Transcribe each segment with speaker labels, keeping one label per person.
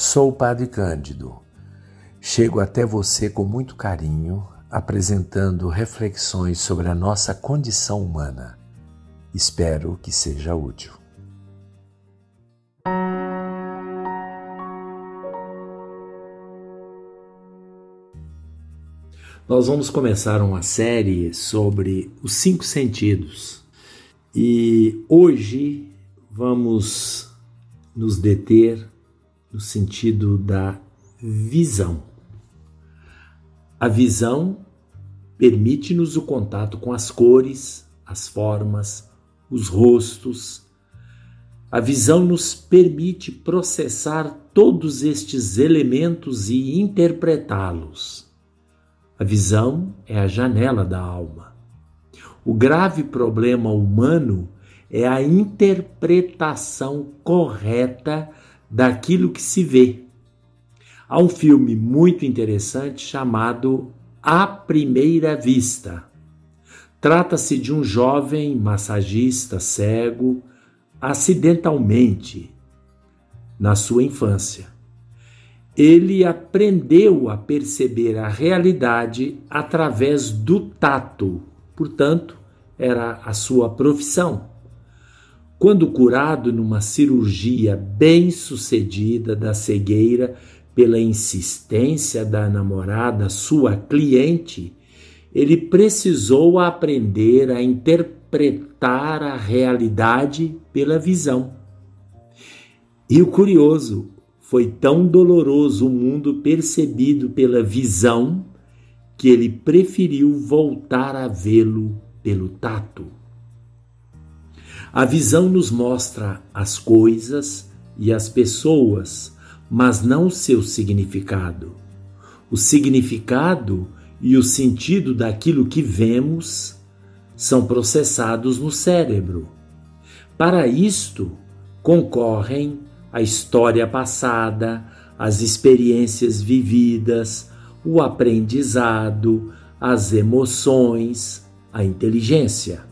Speaker 1: Sou o Padre Cândido. Chego até você com muito carinho, apresentando reflexões sobre a nossa condição humana. Espero que seja útil. Nós vamos começar uma série sobre os cinco sentidos e hoje vamos nos deter no sentido da visão. A visão permite-nos o contato com as cores, as formas, os rostos. A visão nos permite processar todos estes elementos e interpretá-los. A visão é a janela da alma. O grave problema humano é a interpretação correta daquilo que se vê. Há um filme muito interessante chamado A Primeira Vista. Trata-se de um jovem massagista cego acidentalmente na sua infância ele aprendeu a perceber a realidade através do tato, portanto, era a sua profissão. Quando curado numa cirurgia bem sucedida da cegueira pela insistência da namorada, sua cliente, ele precisou aprender a interpretar a realidade pela visão. E o curioso, foi tão doloroso o mundo percebido pela visão que ele preferiu voltar a vê-lo pelo tato. A visão nos mostra as coisas e as pessoas, mas não seu significado. O significado e o sentido daquilo que vemos são processados no cérebro. Para isto, concorrem a história passada, as experiências vividas, o aprendizado, as emoções, a inteligência.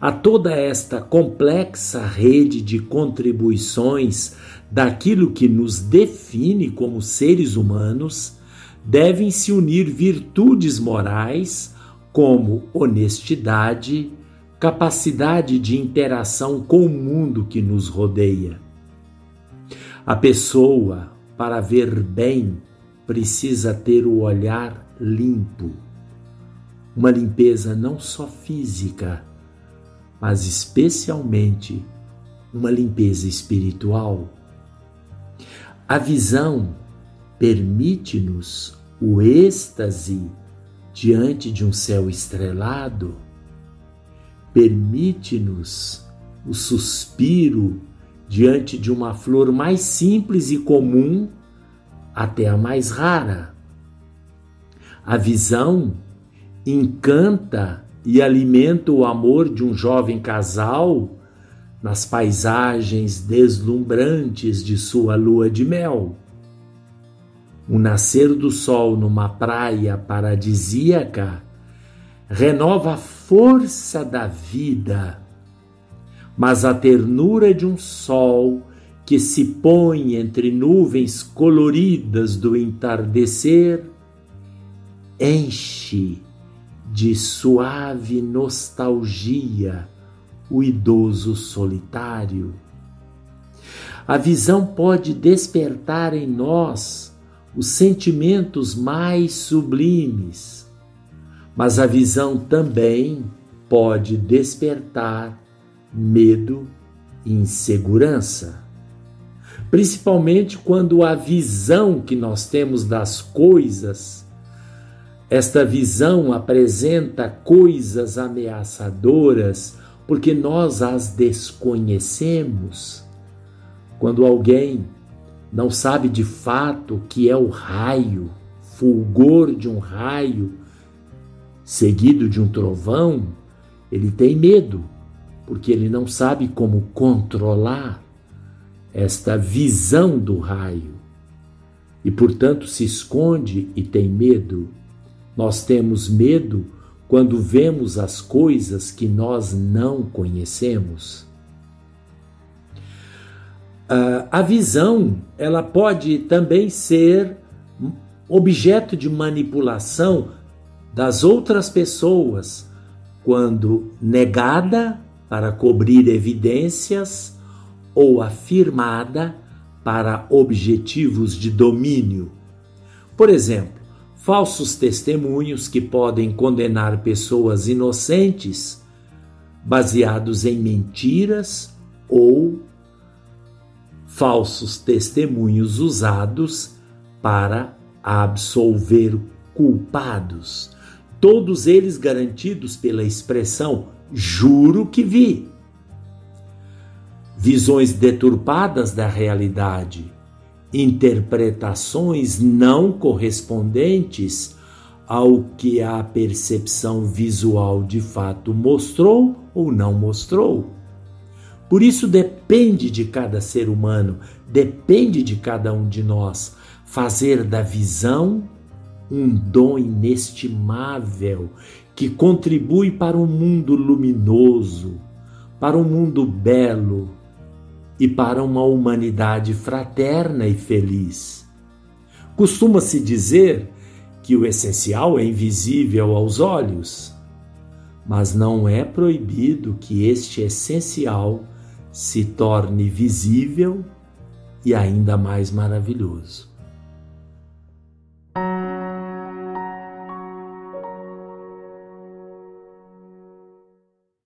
Speaker 1: A toda esta complexa rede de contribuições daquilo que nos define como seres humanos, devem se unir virtudes morais como honestidade, capacidade de interação com o mundo que nos rodeia a pessoa, para ver bem, precisa ter o olhar limpo. Uma limpeza não só física, mas especialmente uma limpeza espiritual. A visão permite-nos o êxtase diante de um céu estrelado, permite-nos o suspiro diante de uma flor mais simples e comum até a mais rara. A visão encanta e alimenta o amor de um jovem casal nas paisagens deslumbrantes de sua lua de mel. O nascer do sol numa praia paradisíaca renova a força da vida mas a ternura de um sol que se põe entre nuvens coloridas do entardecer enche de suave nostalgia o idoso solitário. A visão pode despertar em nós os sentimentos mais sublimes, mas a visão também pode despertar medo e insegurança. Principalmente quando a visão que nós temos das coisas, esta visão apresenta coisas ameaçadoras porque nós as desconhecemos. Quando alguém não sabe de fato o que é o raio, fulgor de um raio seguido de um trovão, ele tem medo porque ele não sabe como controlar esta visão do raio e, portanto, se esconde e tem medo. Nós temos medo quando vemos as coisas que nós não conhecemos. Uh, a visão ela pode também ser objeto de manipulação das outras pessoas quando negada para cobrir evidências ou afirmada para objetivos de domínio. Por exemplo, falsos testemunhos que podem condenar pessoas inocentes baseados em mentiras ou falsos testemunhos usados para absolver culpados, todos eles garantidos pela expressão juro que vi. Visões deturpadas da realidade, interpretações não correspondentes ao que a percepção visual de fato mostrou ou não mostrou. Por isso depende de cada ser humano, depende de cada um de nós fazer da visão um dom inestimável que contribui para um mundo luminoso, para um mundo belo e para uma humanidade fraterna e feliz. Costuma-se dizer que o essencial é invisível aos olhos, mas não é proibido que este essencial se torne visível e ainda mais maravilhoso.